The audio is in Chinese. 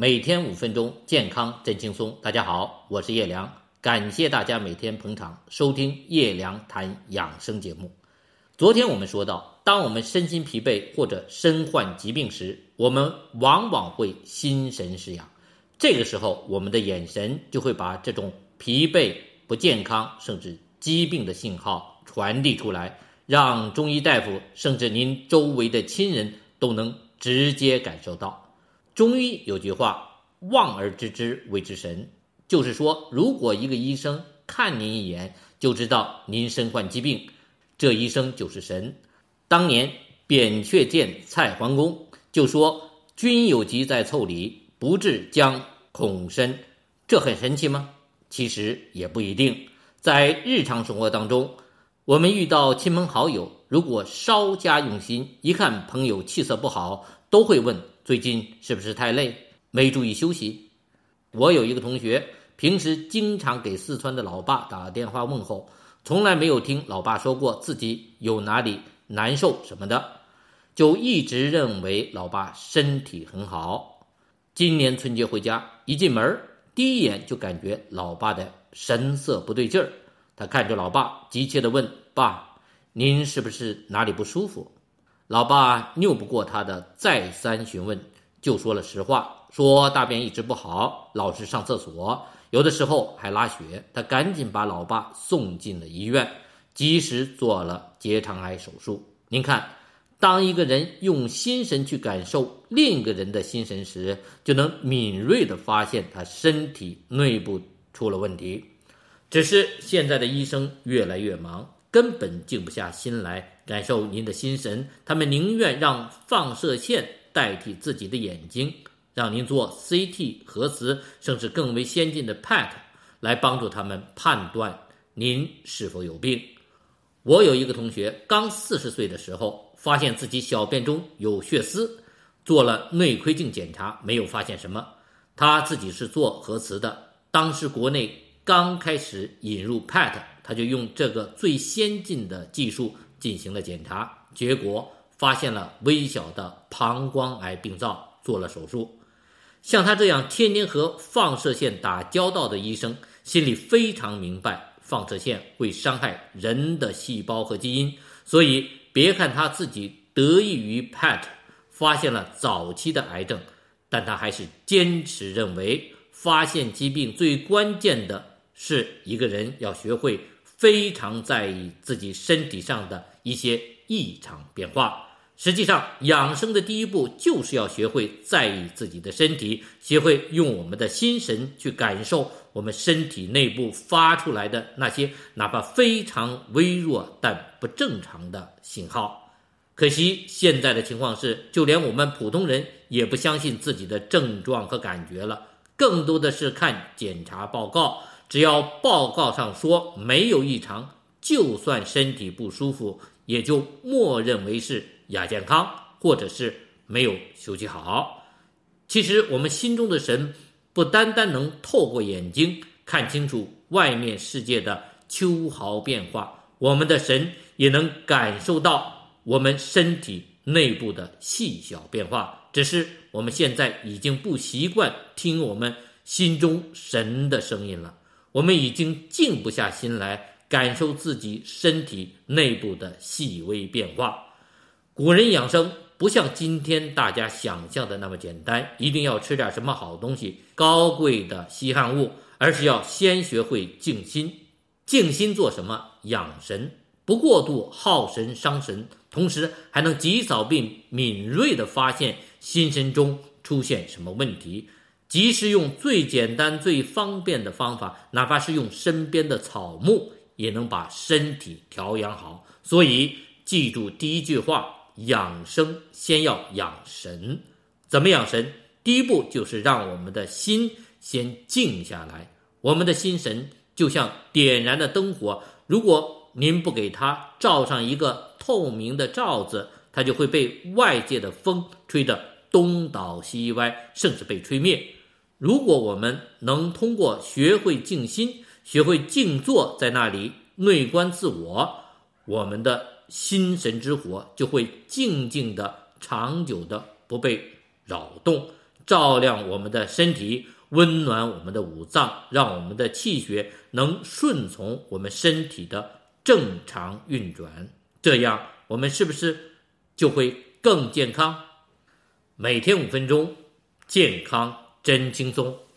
每天五分钟，健康真轻松。大家好，我是叶良，感谢大家每天捧场收听叶良谈养生节目。昨天我们说到，当我们身心疲惫或者身患疾病时，我们往往会心神失养。这个时候，我们的眼神就会把这种疲惫、不健康甚至疾病的信号传递出来，让中医大夫甚至您周围的亲人都能直接感受到。中医有句话：“望而知之谓之神。”就是说，如果一个医生看您一眼就知道您身患疾病，这医生就是神。当年扁鹊见蔡桓公就说：“君有疾在腠理，不治将恐深。”这很神奇吗？其实也不一定。在日常生活当中，我们遇到亲朋好友，如果稍加用心，一看朋友气色不好，都会问。最近是不是太累，没注意休息？我有一个同学，平时经常给四川的老爸打电话问候，从来没有听老爸说过自己有哪里难受什么的，就一直认为老爸身体很好。今年春节回家，一进门，第一眼就感觉老爸的神色不对劲儿。他看着老爸，急切地问：“爸，您是不是哪里不舒服？”老爸拗不过他的再三询问，就说了实话，说大便一直不好，老是上厕所，有的时候还拉血。他赶紧把老爸送进了医院，及时做了结肠癌手术。您看，当一个人用心神去感受另一个人的心神时，就能敏锐地发现他身体内部出了问题。只是现在的医生越来越忙。根本静不下心来感受您的心神，他们宁愿让放射线代替自己的眼睛，让您做 CT、核磁，甚至更为先进的 PET 来帮助他们判断您是否有病。我有一个同学，刚四十岁的时候，发现自己小便中有血丝，做了内窥镜检查，没有发现什么。他自己是做核磁的，当时国内刚开始引入 PET。他就用这个最先进的技术进行了检查，结果发现了微小的膀胱癌病灶，做了手术。像他这样天天和放射线打交道的医生，心里非常明白放射线会伤害人的细胞和基因，所以别看他自己得益于 PET 发现了早期的癌症，但他还是坚持认为，发现疾病最关键的是一个人要学会。非常在意自己身体上的一些异常变化。实际上，养生的第一步就是要学会在意自己的身体，学会用我们的心神去感受我们身体内部发出来的那些哪怕非常微弱但不正常的信号。可惜，现在的情况是，就连我们普通人也不相信自己的症状和感觉了，更多的是看检查报告。只要报告上说没有异常，就算身体不舒服，也就默认为是亚健康，或者是没有休息好。其实我们心中的神，不单单能透过眼睛看清楚外面世界的秋毫变化，我们的神也能感受到我们身体内部的细小变化。只是我们现在已经不习惯听我们心中神的声音了。我们已经静不下心来感受自己身体内部的细微变化。古人养生不像今天大家想象的那么简单，一定要吃点什么好东西、高贵的稀罕物，而是要先学会静心。静心做什么？养神，不过度耗神伤神，同时还能及早并敏锐地发现心神中出现什么问题。即使用最简单、最方便的方法，哪怕是用身边的草木，也能把身体调养好。所以，记住第一句话：养生先要养神。怎么养神？第一步就是让我们的心先静下来。我们的心神就像点燃的灯火，如果您不给它罩上一个透明的罩子，它就会被外界的风吹得东倒西歪，甚至被吹灭。如果我们能通过学会静心、学会静坐，在那里内观自我，我们的心神之火就会静静的、长久的不被扰动，照亮我们的身体，温暖我们的五脏，让我们的气血能顺从我们身体的正常运转。这样，我们是不是就会更健康？每天五分钟，健康真轻松。